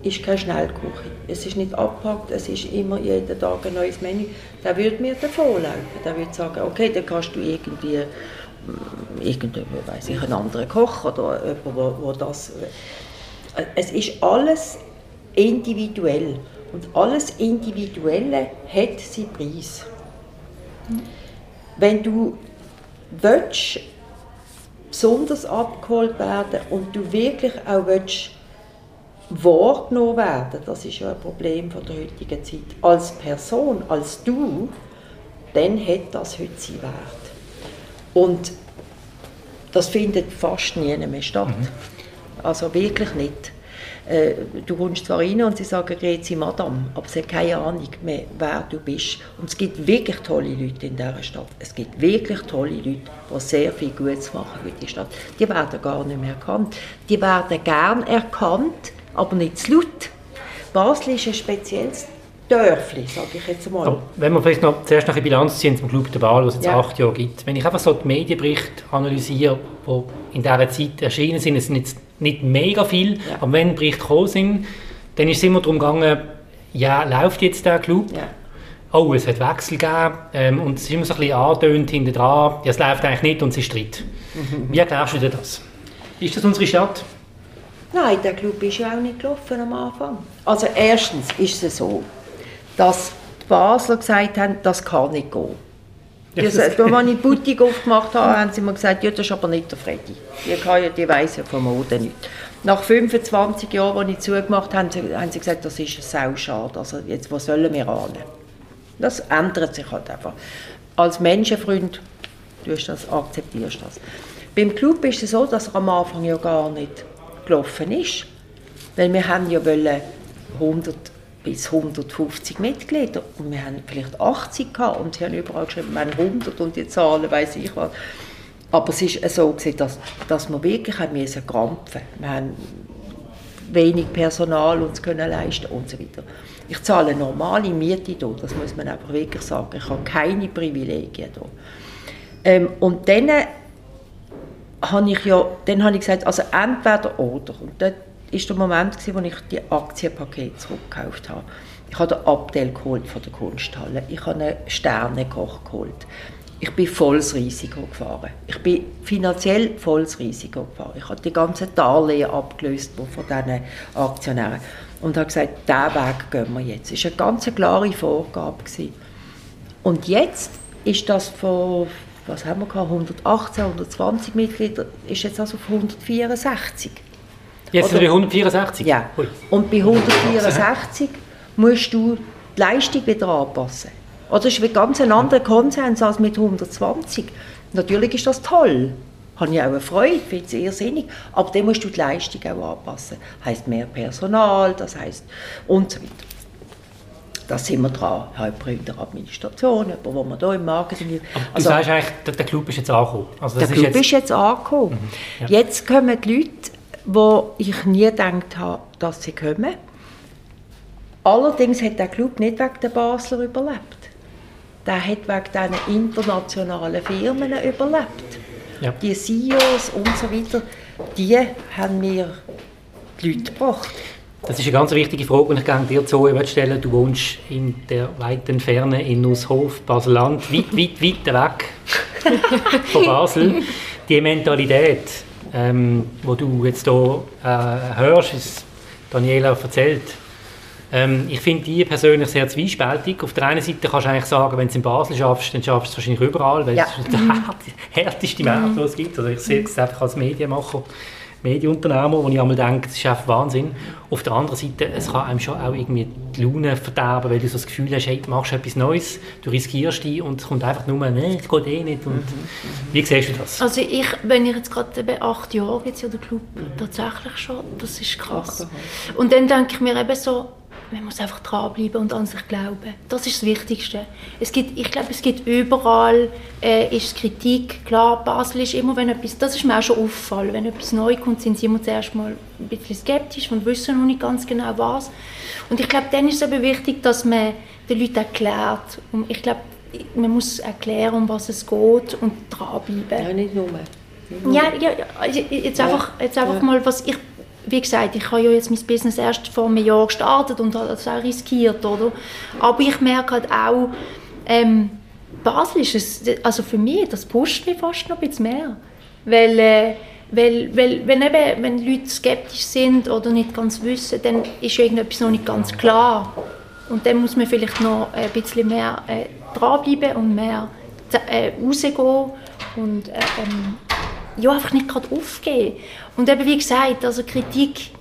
ist keine Schnellküche. Es ist nicht abgepackt, es ist immer jeden Tag ein neues Menü. Der würde mir davonlaufen. Der würde sagen, okay, dann kannst du irgendwie irgendein, weiß ich, ein anderer Koch oder jemand, wo, wo das... Es ist alles individuell und alles Individuelle hat seinen Preis. Wenn du willst, besonders abgeholt werden und du wirklich auch willst, wahrgenommen werden, das ist ja ein Problem von der heutigen Zeit, als Person, als du, dann hat das heute seinen Wert. Und das findet fast nie mehr statt. Mhm. Also wirklich nicht. Äh, du kommst zwar rein und sie sagen, Grezi Madame, aber sie haben keine Ahnung mehr, wer du bist. Und es gibt wirklich tolle Leute in dieser Stadt. Es gibt wirklich tolle Leute, die sehr viel Gutes machen für die Stadt. Die werden gar nicht mehr erkannt. Die werden gern erkannt, aber nicht zu laut. Basel ist ein spezielles Dörfli, sage ich jetzt mal. Aber wenn wir vielleicht noch zuerst noch eine Bilanz ziehen zum Club der Wahl, was es jetzt ja. acht Jahre gibt. Wenn ich einfach so die Medienberichte analysiere, die in dieser Zeit erschienen sind, es sind jetzt nicht mega viel, ja. aber wenn Berichte gekommen sind, dann ist es immer darum gegangen, ja, läuft jetzt der Club? Ja. Oh, es hat Wechsel gegeben ähm, und es ist immer so ein bisschen angetönt hinten dran, ja, es läuft eigentlich nicht und es ist Streit. Wie erklärst du dir das? Ist das unsere Stadt? Nein, der Club ist ja auch nicht gelaufen am Anfang. Also erstens ist es so, dass die Basler gesagt haben, das kann nicht gehen. Ja, das, als ich Boutique aufgemacht habe, haben sie mir gesagt, ja, das ist aber nicht der Freddy. Die, kann ja, die weiss ja von Mode nicht. Nach 25 Jahren, als ich zugemacht habe, haben sie gesagt, das ist sau schade. Also jetzt, wo sollen wir an? Das ändert sich halt einfach. Als Menschenfreund du das, akzeptierst das. Beim Club ist es so, dass er am Anfang ja gar nicht gelaufen ist. Weil wir haben ja 100 bis 150 Mitglieder und wir haben vielleicht 80 gehabt und sie haben überall geschrieben, wir haben 100 und die Zahlen weiß ich was. Aber es ist so gewesen, dass, dass wir wirklich haben müssen krampfen. Wir haben wenig Personal uns können leisten und so weiter. Ich zahle normale Miete hier, das muss man einfach wirklich sagen. Ich habe keine Privilegien hier. Ähm, und dann habe ich ja, dann habe ich gesagt, also entweder oder. Und dort ist der Moment, wo ich die Aktienpaket zurückgekauft habe. Ich habe den Abteil geholt von der Kunsthalle. Ich habe einen Sternekoch geholt. Ich bin volles Risiko gefahren. Ich bin finanziell volles Risiko gefahren. Ich habe die ganzen Darlehen abgelöst von diesen Aktionären und habe gesagt, diesen Weg gehen wir jetzt. Das war eine ganz klare Vorgabe. Und jetzt ist das von was haben wir gehabt, 118, 120 Mitglieder, ist jetzt also auf 164. Jetzt sind wir bei 164? Ja. Ui. Und bei 164 musst du die Leistung wieder anpassen. Oder das ist ein ganz anderer Konsens als mit 120. Natürlich ist das toll. Habe ich auch eine Freude, finde es irrsinnig. Aber dann musst du die Leistung auch anpassen. Das heisst mehr Personal, das heisst und so weiter. Da sind wir dran. Halb in der Administration, jemand, wo man hier im Marketing... Also, du sagst eigentlich, der Club ist jetzt angekommen. Also der Club ist jetzt, ist jetzt angekommen. Mhm, ja. Jetzt kommen die Leute wo ich nie gedacht habe, dass sie kommen. Allerdings hat der Club nicht wegen der Basler überlebt. Der hat wegen diesen internationalen Firmen überlebt. Ja. Die CEOs und so weiter, die haben mir die Leute gebracht. Das ist eine ganz wichtige Frage, die ich gerne dir Zoe stellen Du wohnst in der weiten Ferne in Nusshof, Basel-Land, weit, weit, weit weg von Basel. Die Mentalität, ähm, die du jetzt hier äh, hörst, ist Daniela erzählt, ähm, ich finde die persönlich sehr zwiespältig. Auf der einen Seite kannst du eigentlich sagen, wenn du es in Basel schaffst, dann schaffst du es wahrscheinlich überall, weil Ja. es ist der härteste Markt, den es gibt. Also ich sehe es einfach als Medienmacher, Medienunternehmer, wo ich einmal denke, das ist einfach Wahnsinn. Auf der anderen Seite, es kann einem schon auch irgendwie die Laune verderben, weil du so das Gefühl hast, hey, du machst etwas Neues, du riskierst dich und es kommt einfach nur, nee, es geht eh nicht. Und wie siehst du das? Also ich, wenn ich jetzt gerade eben acht Jahre jetzt ja der Club tatsächlich schon, das ist krass. Und dann denke ich mir eben so, man muss einfach dranbleiben und an sich glauben. Das ist das Wichtigste. Es gibt, ich glaube, es gibt überall äh, ist Kritik. Klar, Basel ist immer, wenn etwas, das ist mir auch schon aufgefallen, wenn etwas neu kommt, sind sie immer zuerst mal ein bisschen skeptisch und wissen noch nicht ganz genau was. Und ich glaube, dann ist es eben wichtig, dass man den Leuten erklärt. Und ich glaube, man muss erklären, um was es geht und dranbleiben. Ja, nicht nur. Ja, ja, ja, jetzt einfach, jetzt einfach mal, was ich, wie gesagt, ich habe ja jetzt mein Business erst vor einem Jahr gestartet und habe das auch riskiert, oder? Aber ich merke halt auch, ähm, Basel ist es, also für mich, das pusht mich fast noch ein bisschen mehr. Weil, äh, weil, weil wenn, eben, wenn Leute skeptisch sind oder nicht ganz wissen, dann ist irgendetwas noch nicht ganz klar. Und dann muss man vielleicht noch ein bisschen mehr äh, dranbleiben und mehr äh, rausgehen und äh, ähm, ja, einfach nicht gerade aufgeben. Und eben wie gesagt, also Kritik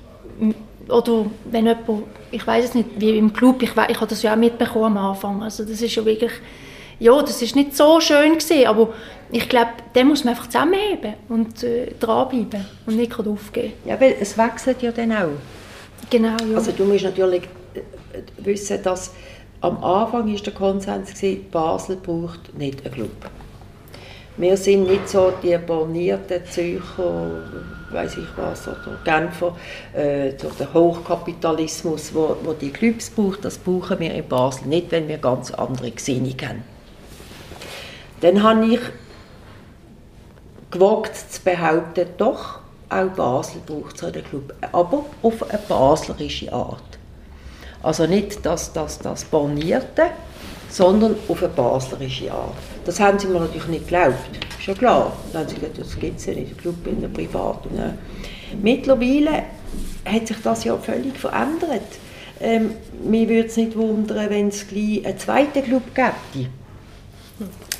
oder wenn jemand, ich weiß es nicht, wie im Club, ich, ich habe das ja auch mitbekommen am Anfang, also das ist ja wirklich, ja, das ist nicht so schön gewesen, aber ich glaube, dann muss man einfach zusammenheben und äh, dranbleiben und nicht gerade aufgeben. Ja, weil es wechselt ja dann auch. Genau, ja. Also du musst natürlich äh, wissen, dass am Anfang ist der Konsens gewesen, Basel braucht nicht einen Club. Wir sind nicht so die bornierten Zürcher, weiß ich was, oder Genfer, äh, durch den Hochkapitalismus, wo, wo die Clubs braucht. Das brauchen wir in Basel nicht, wenn wir ganz andere Gesinnung haben. Dann habe ich gewagt zu behaupten, doch, auch Basel braucht so einen Club, aber auf eine baslerische Art. Also nicht das, das, das Bornierte, sondern auf eine baslerische Art. Das haben sie mir natürlich nicht geglaubt, ist ja klar. Dann haben sie gesagt, das gibt es ja nicht, der Club in der Privaten. Ne? Mittlerweile hat sich das ja völlig verändert. Ähm, mir würde es nicht wundern, wenn es gleich einen zweiten Club gäbe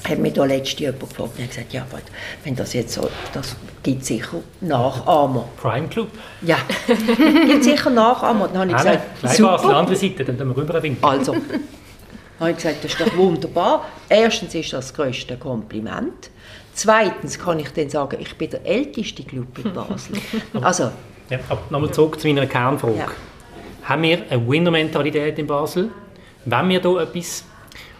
hat mich da letztens jemand gefragt und gesagt, ja, aber wenn das jetzt so, das gibt sicher Nachahmer. Prime Club? Ja, gibt sicher Nachahmer. Dann habe ich gesagt, nein, super. andere Seite, dann wir rüberwinken. Also, habe ich gesagt, das ist doch wunderbar. Erstens ist das das grösste Kompliment. Zweitens kann ich dann sagen, ich bin der älteste Club in Basel. Also, Ja, aber nochmal zurück zu meiner Kernfrage. Ja. Haben wir eine Winner-Mentalität in Basel? Wollen wir da etwas?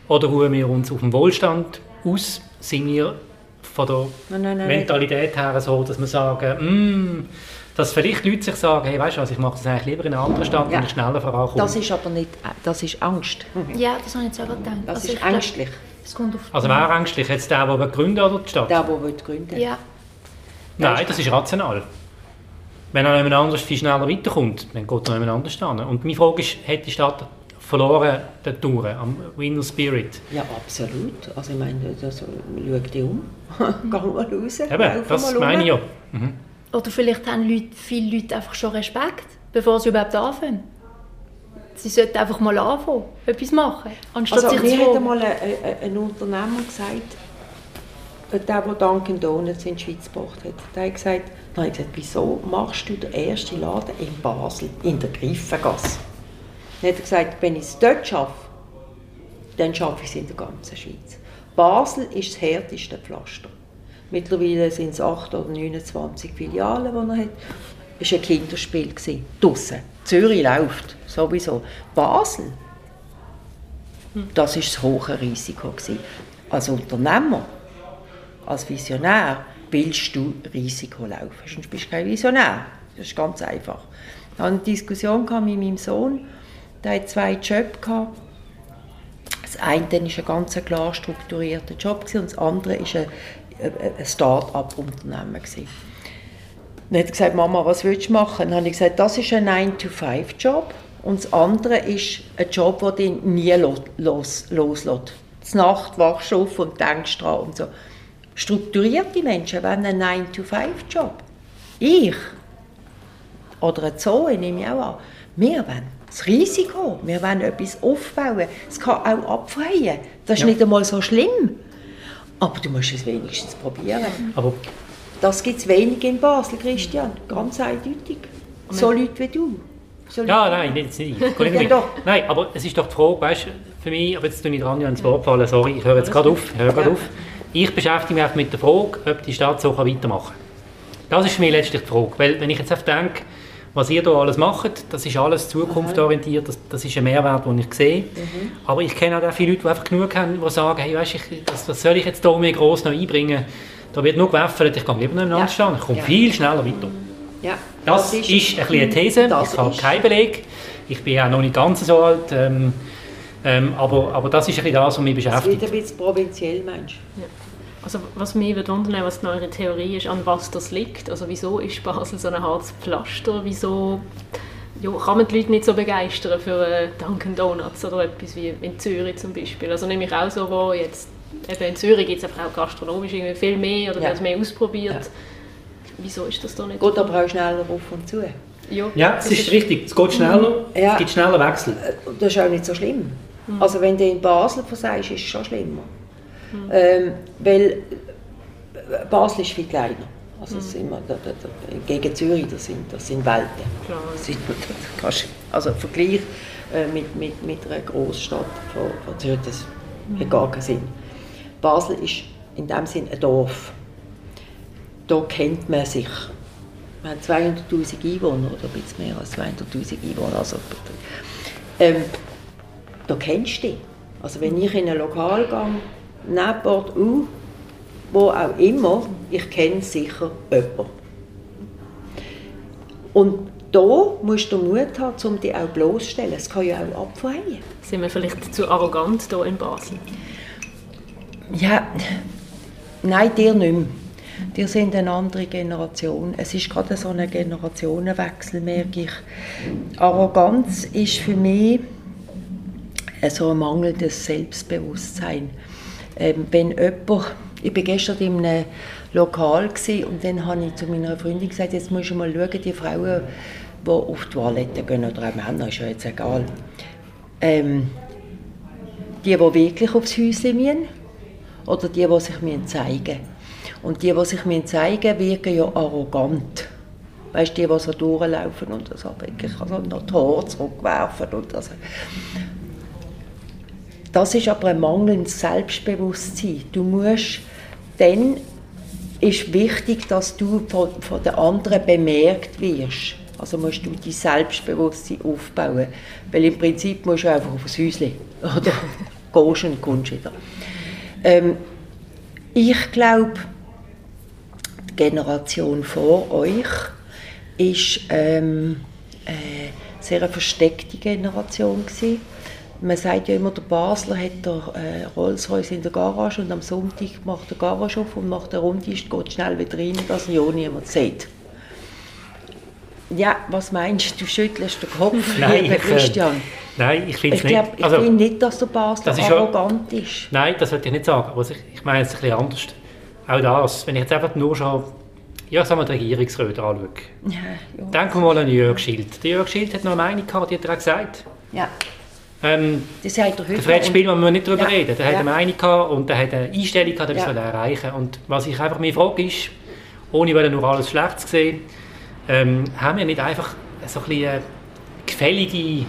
Oder ruhen wir uns auf dem Wohlstand aus? Sind wir von der Nein, nein, nein, Mentalität her so, dass wir sagen, mm, dass vielleicht Leute sich sagen, hey, weißt du was, ich mache das eigentlich lieber in einer anderen Stadt, Ja. wenn ich schneller vorankomme. das ist aber nicht, das ist Angst. ja, das habe ich jetzt auch gedacht. Das Also ist ängstlich. Es kommt auf also wer ängstlich? Jetzt der, der gründen oder die Stadt? Der, der will gründen ja, Nein, das ist rational. Wenn er jemand anders viel schneller weiterkommt, dann geht er jemand anders hin. Und meine Frage ist, hat die Stadt verloren der Tour am Winner Spirit? Ja, absolut. Also ich meine, das, schau dich um. Geh mal raus. Eben, das mal meine ich ja. Oder vielleicht haben Leute, viele Leute einfach schon Respekt, bevor sie überhaupt anfangen. Sie sollten einfach mal anfangen, etwas machen, anstatt Also, mir hat einmal ein, ein, ein Unternehmer gesagt, äh, der, der Dunkin' Donuts in die Schweiz gebracht hat, der hat gesagt, dann habe ich gesagt, wieso machst du den ersten Laden in Basel, in der Griffengasse? Dann hat er gesagt, wenn ich es dort schaffe, dann schaffe ich es in der ganzen Schweiz. Basel ist das härteste Pflaster. Mittlerweile sind es 8 oder 29 Filialen, die er hat. Es war ein Kinderspiel. Draussen. Zürich läuft, sowieso. Basel, das war das hohe Risiko. Als Unternehmer, als Visionär, willst du Risiko laufen. Sonst bist du kein Visionär. Das ist ganz einfach. Ich hatte eine Diskussion mit meinem Sohn der hat zwei Jobs. Das eine war ein ganz klar strukturierter Job und das andere war ein, ein Start-up-Unternehmen. Dann hat er gesagt, Mama, was willst du machen? Dann habe ich gesagt, das ist ein 9-to-5-Job und das andere ist ein Job, der dich nie los, loslässt. Die Nacht wachst du auf und denkst dran und so. Strukturierte Menschen wollen einen 9-to-5-Job. Ich oder ein Zoo, nehme ich auch an. Wir wollen das Risiko, wir wollen etwas aufbauen. Es kann auch abfreien. Das ist ja. nicht einmal so schlimm. Aber du musst es wenigstens probieren. Aber das gibt es wenig in Basel, Christian. Ganz eindeutig. So Leute wie du. So ja, nein, jetzt nicht. ja, doch. Nein, aber es ist doch die Frage, weißt du, für mich, aber jetzt tue ich dran ins Wort fallen, sorry, ich höre jetzt gerade auf, höre ja. auf. Ich beschäftige mich mit der Frage, ob die Stadt so weitermachen kann. Das ist für mich letztlich die Frage, weil wenn ich jetzt denke, was ihr hier alles macht, das ist alles zukunftsorientiert, das, das ist ein Mehrwert, den ich sehe. Mhm. Aber ich kenne auch viele Leute, die einfach genug haben, die sagen, hey, weißt, ich, das, das soll ich jetzt hier mir gross noch einbringen? Da wird nur gewaffelt, ich kann lieber noch ja. stehen, ich komme ja. viel schneller weiter. Ja. Das, das ist, ist ein eine These, ich habe keinen Beleg. Ich bin auch noch nicht ganz so alt. Ähm, ähm, aber, aber das ist ein bisschen das, was mich beschäftigt. Das wird ein bisschen provinziell, meinst du? Ja. Also was mich würde wundern, was eure Theorie ist, an was das liegt. Also wieso ist Basel so ein hartes Pflaster? Wieso ja, kann man die Leute nicht so begeistern für äh, Dunkin' Donuts oder etwas wie in Zürich zum Beispiel? Also nehme ich auch so wo jetzt eben in Zürich gibt es einfach auch gastronomisch irgendwie viel mehr oder ja. wird mehr ausprobiert. Ja. Wieso ist das da nicht Geht aber auch schneller auf und zu. Ja, ja es ist richtig. Es geht schneller, ja. es gibt schneller Wechsel. Äh, das ist auch nicht so schlimm. Mhm. Also wenn du in Basel versagst, ist es schon schlimmer. Mhm. Ähm, weil äh, Basel ist viel kleiner. Also mhm. immer, da, da, da, gegen Zürich, das sind, das sind Welten. Klar. Das sind, das also Vergleich äh, mit, mit, mit einer Großstadt von, von Zürich, das mhm. hat gar keinen Sinn. Basel ist in dem Sinn ein Dorf. Da kennt man sich. Wir haben 200'000 Einwohner oder ein bisschen mehr als 200'000 Einwohner. Also, ähm, da kennst du dich. Also wenn ich in ein Lokal gehe, neben Bord U, wo auch immer, ich kenne sicher jemanden. Und da musst du Mut haben, um dich auch bloßzustellen. Es kann ja auch abfallen. Sind wir vielleicht zu arrogant hier in Basel? Ja, nein, dir nicht mehr. Die sind eine andere Generation. Es ist gerade so ein Generationenwechsel, merke ich. Arroganz ist für mich so ein mangelndes Selbstbewusstsein. Ähm, wenn jemand, ich war gestern in einem Lokal und dann habe ich zu meiner Freundin gesagt, jetzt musst du mal schauen, die Frauen, die auf die Toilette gehen, oder auch Männer, ist ja jetzt egal. Ähm, die, die wirklich aufs Häuschen müssen, oder die, die sich zeigen Und die, die sich zeigen wirken ja arrogant. Weißt du, die, die so durchlaufen und das wirklich also noch die Haare zurückwerfen und das. Das ist aber ein mangelndes Selbstbewusstsein. Du musst, dann ist wichtig, dass du von, von den anderen bemerkt wirst. Also musst du dein Selbstbewusstsein aufbauen. Weil im Prinzip musst du einfach aufs Häuschen. Oder gehst und kommst wieder. Ähm, ich glaube, die Generation vor euch ist ähm, äh, sehr eine versteckte Generation gewesen. Man sagt ja immer, der Basler hat der äh, Rolls-Royce in der Garage und am Sonntag macht der Garage auf und macht eine Runde, geht schnell wieder rein, dass ihn ja niemand sieht. Ja, was meinst du? Du schüttelst den Kopf, Nein, lieber Christian. Ich, Nein, ich finde es nicht. Ich also, finde nicht, dass der Basler arrogant ist. Nein, das würde ich nicht sagen. Aber ich, ich meine es ein bisschen anders. Auch das, wenn ich jetzt einfach nur schon ja, sagen wir, die Regierungsräte anschaue. Ja, ja. Denken wir mal an Jörg Schild. Der Jörg Schild hat noch eine Meinung gehabt, die hat er auch gesagt. Ja. Ähm, das hat er der Fred Spielmann müssen wir nicht darüber ja. reden. Der ja. hat eine Meinung gehabt und der hat eine Einstellung gehabt, die ja. erreichen Und was ich einfach mir frage ist, ohne weil nur alles schlecht zu sehen, ähm, haben wir nicht einfach so ein bisschen gefällige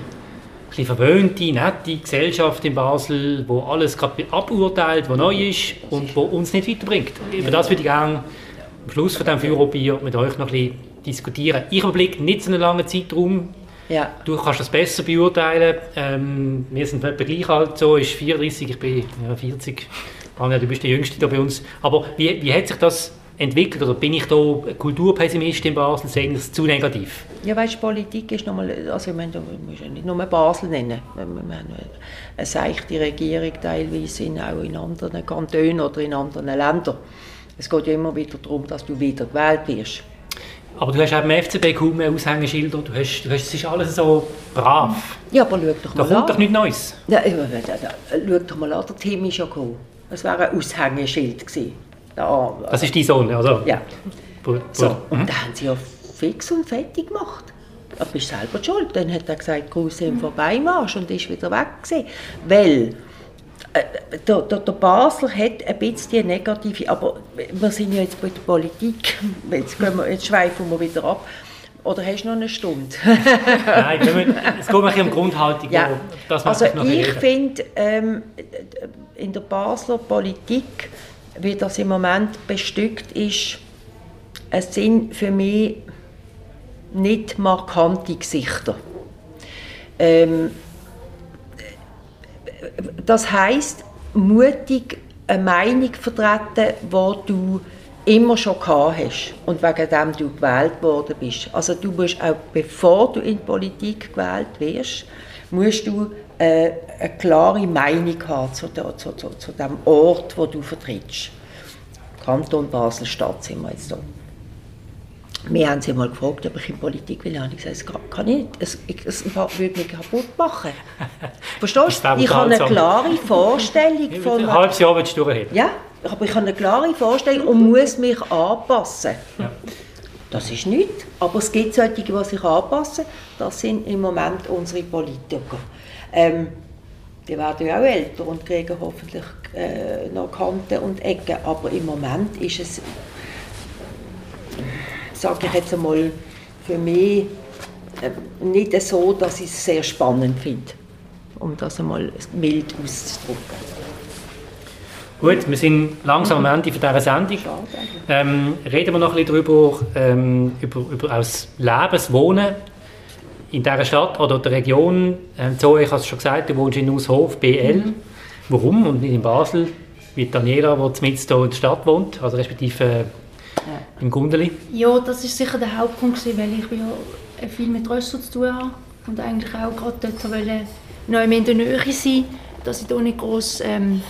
bisschen verwöhnte, nette Gesellschaft in Basel, wo alles gerade aburteilt, was neu ist und wo uns nicht weiterbringt. Über das würde ich gerne am Schluss von diesem Führerbier mit euch noch ein bisschen diskutieren. Ich überblicke nicht so einen langen Zeitraum. Ja. Du kannst das besser beurteilen. Ähm, wir sind etwa gleich alt, so ist 34, ich bin ja, 40. Anja, du bist der Jüngste da bei uns. Aber wie, wie hat sich das entwickelt? Oder bin ich da Kulturpessimist in Basel? Sehen es zu negativ? Ja, weißt, Politik ist nochmal, also ich meine, du musst ja nicht nur Basel nennen. Wir haben eine seichte Regierung teilweise in, auch in anderen Kantonen oder in anderen Ländern. Es geht ja immer wieder darum, dass du wieder gewählt wirst. Aber du hast auch im FCB kaum mehr Aushängeschilder. Du hast, du hast, es ist alles so brav. Ja, aber schau doch mal Da kommt doch nichts Neues. Ja, schau doch mal an, der Tim ist ja gekommen. Es wäre ein Aushängeschild gewesen. Da, Das ist die Sonne, oder? ja. Bu- bu- So, Mhm. und da haben sie ja fix und fertig gemacht. Du bist selber schuld. Dann hat er gesagt, Gruß im Vorbeimarsch und ist wieder weg gewesen. Weil der, der, der Basler hat ein bisschen negative, aber wir sind ja jetzt bei der Politik, jetzt, gehen wir, jetzt schweifen wir wieder ab. Oder hast du noch eine Stunde? Nein, wir, es geht mir um Grundhaltung. Ja, Das also ich finde, ähm, in der Basler Politik, wie das im Moment bestückt ist, es sind für mich nicht markante Gesichter. Ähm, das heißt mutig eine Meinung vertreten, die du immer schon gehabt hast und wegen dem du gewählt worden bist. Also du musst auch, bevor du in die Politik gewählt wirst, musst du äh, eine klare Meinung haben zu, der, zu, zu, zu dem Ort, wo du vertrittst. Kanton Basel-Stadt sind wir jetzt da. Wir haben sie mal gefragt, ob ich in Politik will. Ich gesagt, das kann- kann ich nicht. Es, ich- es würde mich kaputt machen. Verstehst du? Ich habe eine klare Vorstellung von... Ein halbes Jahr willst du durchheben. Ja, aber ich habe eine klare Vorstellung und muss mich anpassen. Ja. Das ist nichts, aber es gibt solche, die sich anpassen. Das sind im Moment unsere Politiker. Ähm, die werden ja auch älter und kriegen hoffentlich äh, noch Kanten und Ecken, aber im Moment ist es, sage ich jetzt einmal, für mich äh, nicht so, dass ich es sehr spannend finde, um das einmal mild auszudrücken. Gut, wir sind langsam am Ende von dieser Sendung. Ähm, reden wir noch ein bisschen darüber, ähm, über, über das Leben, das Wohnen in dieser Stadt oder der Region. Ähm, Zoe, ich habe es schon gesagt, du wohnst in Aushof, BL. Warum und nicht in Basel, wie Daniela, die mitten hier in der Stadt wohnt, also respektive im Gundeli. Ja, das ist sicher der Hauptpunkt, gewesen, weil ich ja viel mit Rössel zu tun habe und eigentlich auch gerade dort wollte, noch in der Nähe sein, dass ich da nicht groß ähm,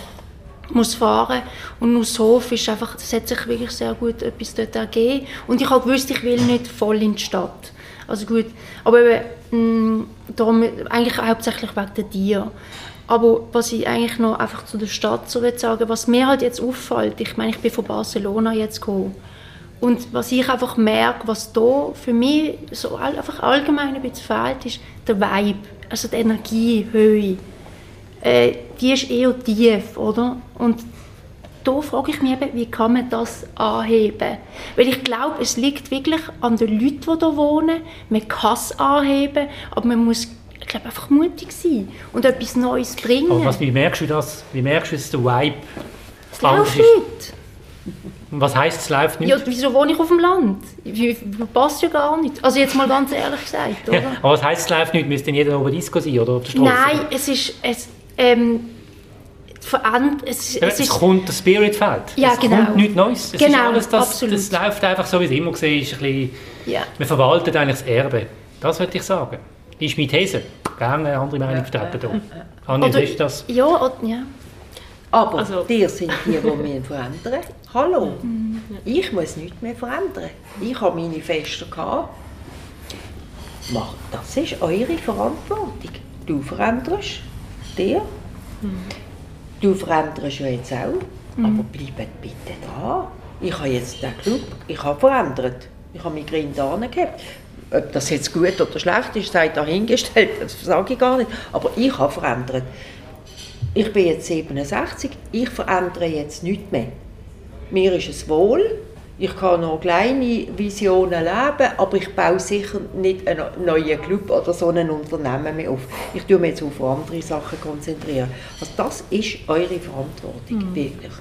muss fahren und aus Hof ist einfach, das hat sich wirklich sehr gut etwas dort ergeben und ich habe gewusst, ich will nicht voll in die Stadt. Also gut, aber eben, mh, darum, eigentlich hauptsächlich wegen der Tiere. Aber was ich eigentlich noch einfach zu der Stadt so sagen, was mir halt jetzt auffällt, ich meine, ich bin von Barcelona jetzt gekommen und was ich einfach merke, was da für mich so einfach allgemein ein bisschen fehlt, ist der Vibe, also die Energiehöhe. Äh, die ist eher tief, oder? Und da frage ich mich eben, wie kann man das anheben? Weil ich glaube, es liegt wirklich an den Leuten, die hier wohnen. Man kann es anheben, aber man muss ich glaube, einfach mutig sein und etwas Neues bringen. Aber was, wie merkst du das? Wie merkst du, dass der Vibe es läuft ist? nicht. Was heisst, es läuft nicht? Ja, wieso wohne ich auf dem Land? Ich- Passt ja gar nicht. Also jetzt mal ganz ehrlich gesagt, oder? Ja, aber was heisst, es läuft nicht? Müsste jeder oben Disco sein oder auf der Straße? Nein, es ist... Es, ähm, es, Ja, es es ist kommt, der Spirit fehlt. Ja, es genau. kommt nichts Neues. Es ist Genau, alles das, absolut. das läuft einfach so, wie es immer war. Ist ein bisschen, ja. wir verwalten eigentlich das Erbe. Das würde ich sagen. Ist meine These. Gerne eine andere Meinung vertreten hier. Anja, Oder- ist das? Ja, oder, ja. Aber Also- die sind die, die wir verändern. Hallo, ich muss nichts mehr verändern. Ich habe meine Feste gehabt. Das ist eure Verantwortung. Du veränderst dir. Du veränderst ja jetzt auch. Aber bleibt bitte da. Ich habe jetzt den Club, ich habe verändert. Ich habe Migräne da gehabt. Ob das jetzt gut oder schlecht ist, sei dahingestellt, das sage ich gar nicht. Aber ich habe verändert. Ich bin jetzt 67, ich verändere jetzt nichts mehr. Mir ist es wohl, ich kann noch kleine Visionen leben, aber ich baue sicher nicht einen neuen Club oder so ein Unternehmen mehr auf. Ich tue mich jetzt auf andere Sachen konzentrieren. Also das ist eure Verantwortung, wirklich.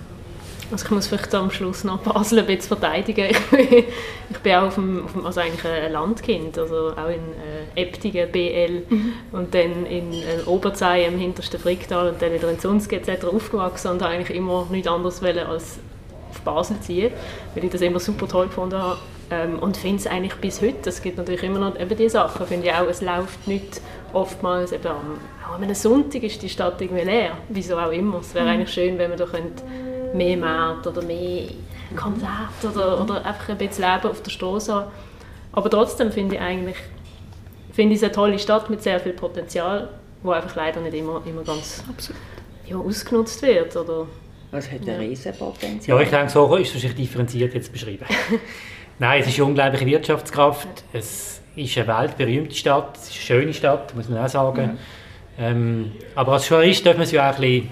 Also ich muss vielleicht am Schluss noch Basel ein bisschen verteidigen. Ich bin, auch auf dem, auf dem, also eigentlich ein Landkind, also auch in äh, Eptingen, BL und dann in äh, Oberzey im hintersten Fricktal und dann wieder in Zunzke etc. aufgewachsen und habe eigentlich immer nichts anderes wollen als auf Basel ziehen, weil ich das immer super toll gefunden habe. Ähm, und finde es eigentlich bis heute, es gibt natürlich immer noch eben die Sachen, finde ich auch, es läuft nicht oftmals, eben am, auch an einem Sonntag ist die Stadt irgendwie leer, wieso auch immer. Es wäre mhm. eigentlich schön, wenn man da könnte mehr Märkte oder mehr Konzerte oder, oder einfach ein bisschen Leben auf der Straße. Aber trotzdem finde ich eigentlich finde ich es eine tolle Stadt mit sehr viel Potenzial, wo einfach leider nicht immer, immer ganz ja, ausgenutzt wird. Oder, es hat ja. ein Riesenpotenzial. Ja, ich denke, so ist es wahrscheinlich differenziert jetzt beschrieben. Nein, es ist eine unglaubliche Wirtschaftskraft. Es ist eine weltberühmte Stadt. Es ist eine schöne Stadt, muss man auch sagen. Mhm. Ähm, aber als Journalist darf man es ja auch ein bisschen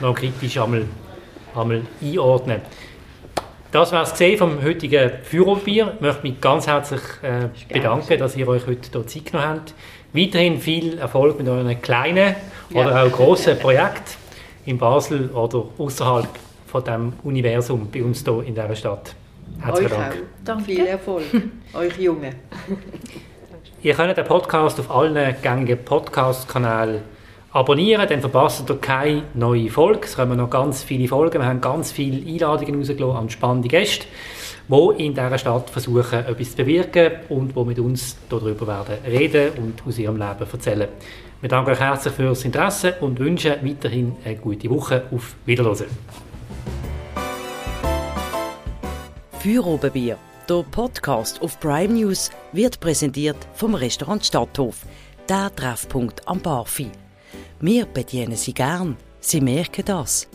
noch kritisch einmal, einmal einordnen. Das war es vom heutigen Führerbier. Ich möchte mich ganz herzlich äh, bedanken, dass ihr euch heute hier Zeit genommen habt. Weiterhin viel Erfolg mit euren kleinen ja. oder auch grossen Projekten in Basel oder außerhalb von dem Universum bei uns hier in dieser Stadt. Herzlichen Dank. Danke. Viel Erfolg, euch Jungen. ihr könnt den Podcast auf allen gängigen Podcast-Kanälen abonnieren, dann verpasst ihr keine neue Folge. Es kommen noch ganz viele Folgen. Wir haben ganz viele Einladungen rausgelassen an spannende Gäste, die in dieser Stadt versuchen, etwas zu bewirken und die mit uns darüber werden reden und aus ihrem Leben erzählen. Wir danken euch herzlich für das Interesse und wünschen weiterhin eine gute Woche. Auf Wiederhören. Für Obenbier. Der Podcast auf Prime News wird präsentiert vom Restaurant Stadthof, der Treffpunkt am Barfi. Wir bedienen Sie gern. Sie merken das.